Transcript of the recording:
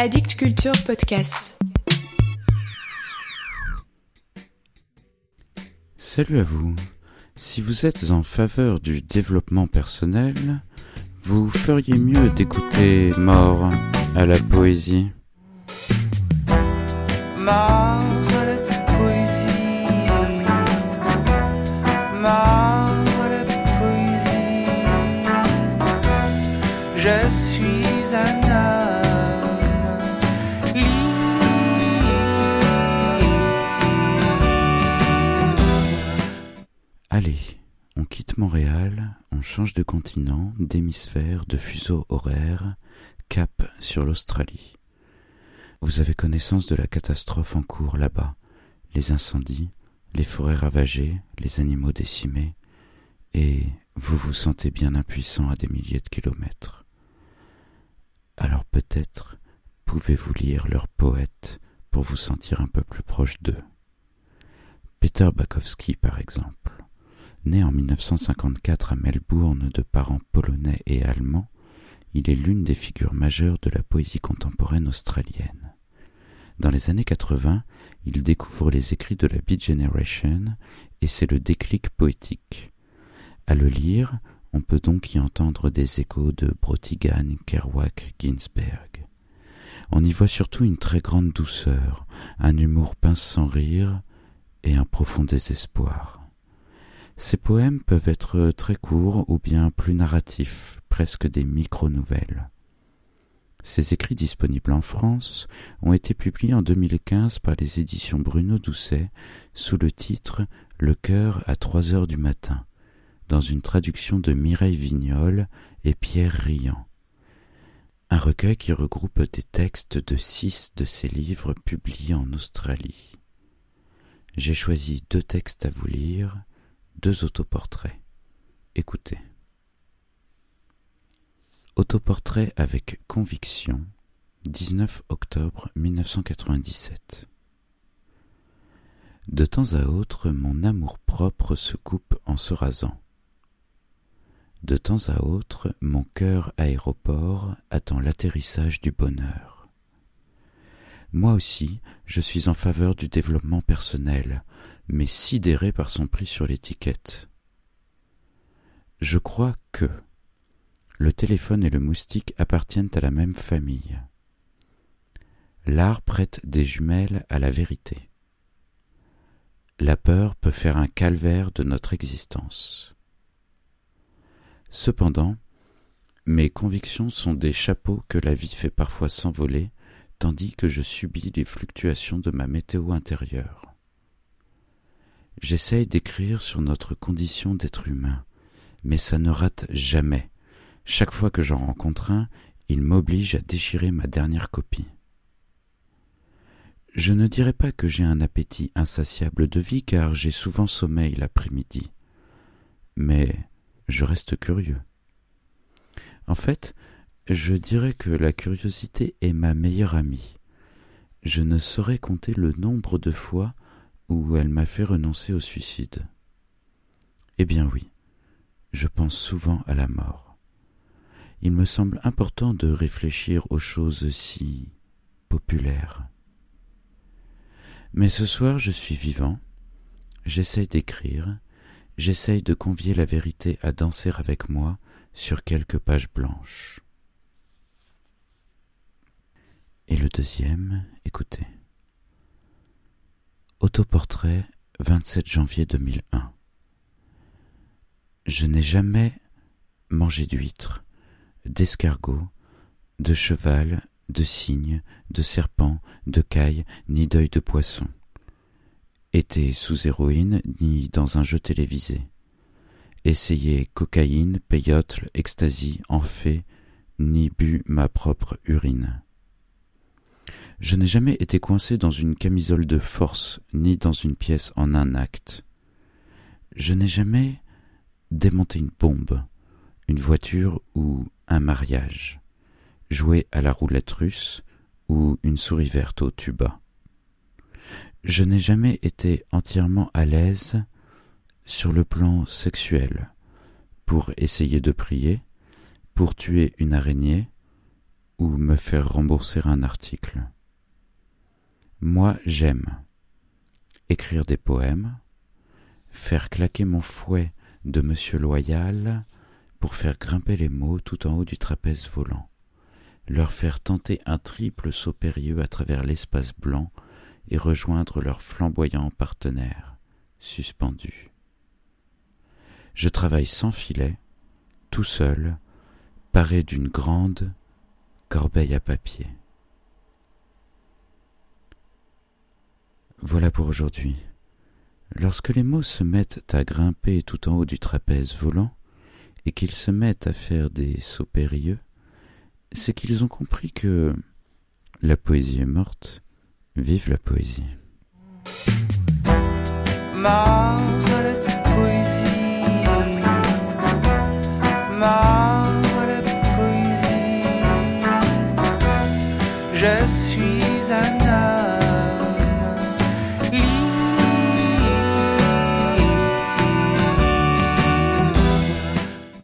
Addict Culture Podcast. Salut à vous. Si vous êtes en faveur du développement personnel, vous feriez mieux d'écouter Mort à la poésie. Mort Montréal, on change de continent, d'hémisphère, de fuseau horaire, cap sur l'Australie. Vous avez connaissance de la catastrophe en cours là-bas, les incendies, les forêts ravagées, les animaux décimés, et vous vous sentez bien impuissant à des milliers de kilomètres. Alors peut-être pouvez-vous lire leurs poètes pour vous sentir un peu plus proche d'eux. Peter Bakowski, par exemple, né en 1954 à Melbourne de parents polonais et allemands, il est l'une des figures majeures de la poésie contemporaine australienne. Dans les années 80, il découvre les écrits de la Beat Generation et c'est le déclic poétique. À le lire, on peut donc y entendre des échos de Brotigan, Kerouac, Ginsberg. On y voit surtout une très grande douceur, un humour pince sans rire et un profond désespoir. Ces poèmes peuvent être très courts ou bien plus narratifs, presque des micro-nouvelles. Ces écrits disponibles en France ont été publiés en 2015 par les éditions Bruno Doucet sous le titre Le cœur à trois heures du matin, dans une traduction de Mireille Vignol et Pierre Riant. Un recueil qui regroupe des textes de six de ses livres publiés en Australie. J'ai choisi deux textes à vous lire, deux autoportraits. Écoutez. Autoportrait avec conviction, 19 octobre 1997. De temps à autre, mon amour-propre se coupe en se rasant. De temps à autre, mon cœur aéroport attend l'atterrissage du bonheur. Moi aussi, je suis en faveur du développement personnel, mais sidéré par son prix sur l'étiquette. Je crois que le téléphone et le moustique appartiennent à la même famille. L'art prête des jumelles à la vérité. La peur peut faire un calvaire de notre existence. Cependant, mes convictions sont des chapeaux que la vie fait parfois s'envoler, tandis que je subis les fluctuations de ma météo intérieure. J'essaye d'écrire sur notre condition d'être humain, mais ça ne rate jamais. Chaque fois que j'en rencontre un, il m'oblige à déchirer ma dernière copie. Je ne dirais pas que j'ai un appétit insatiable de vie, car j'ai souvent sommeil l'après-midi. Mais je reste curieux. En fait, je dirais que la curiosité est ma meilleure amie. Je ne saurais compter le nombre de fois où elle m'a fait renoncer au suicide. Eh bien oui, je pense souvent à la mort. Il me semble important de réfléchir aux choses si populaires. Mais ce soir je suis vivant, j'essaye d'écrire, j'essaye de convier la vérité à danser avec moi sur quelques pages blanches. Et le deuxième, écoutez. Autoportrait 27 janvier 2001. Je n'ai jamais mangé d'huître, d'escargot, de cheval, de cygne, de serpent, de caille, ni d'œil de poisson. Été sous héroïne, ni dans un jeu télévisé. Essayé cocaïne, peyote, ecstasy, fait, ni bu ma propre urine. Je n'ai jamais été coincé dans une camisole de force, ni dans une pièce en un acte. Je n'ai jamais démonté une bombe, une voiture ou un mariage, joué à la roulette russe ou une souris verte au tuba. Je n'ai jamais été entièrement à l'aise sur le plan sexuel, pour essayer de prier, pour tuer une araignée, ou me faire rembourser un article. Moi, j'aime écrire des poèmes, faire claquer mon fouet de Monsieur Loyal pour faire grimper les mots tout en haut du trapèze volant, leur faire tenter un triple saut périlleux à travers l'espace blanc et rejoindre leur flamboyant partenaire, suspendu. Je travaille sans filet, tout seul, paré d'une grande corbeille à papier. Voilà pour aujourd'hui. Lorsque les mots se mettent à grimper tout en haut du trapèze volant, et qu'ils se mettent à faire des sauts périlleux, c'est qu'ils ont compris que la poésie est morte, vive la poésie. Je suis un.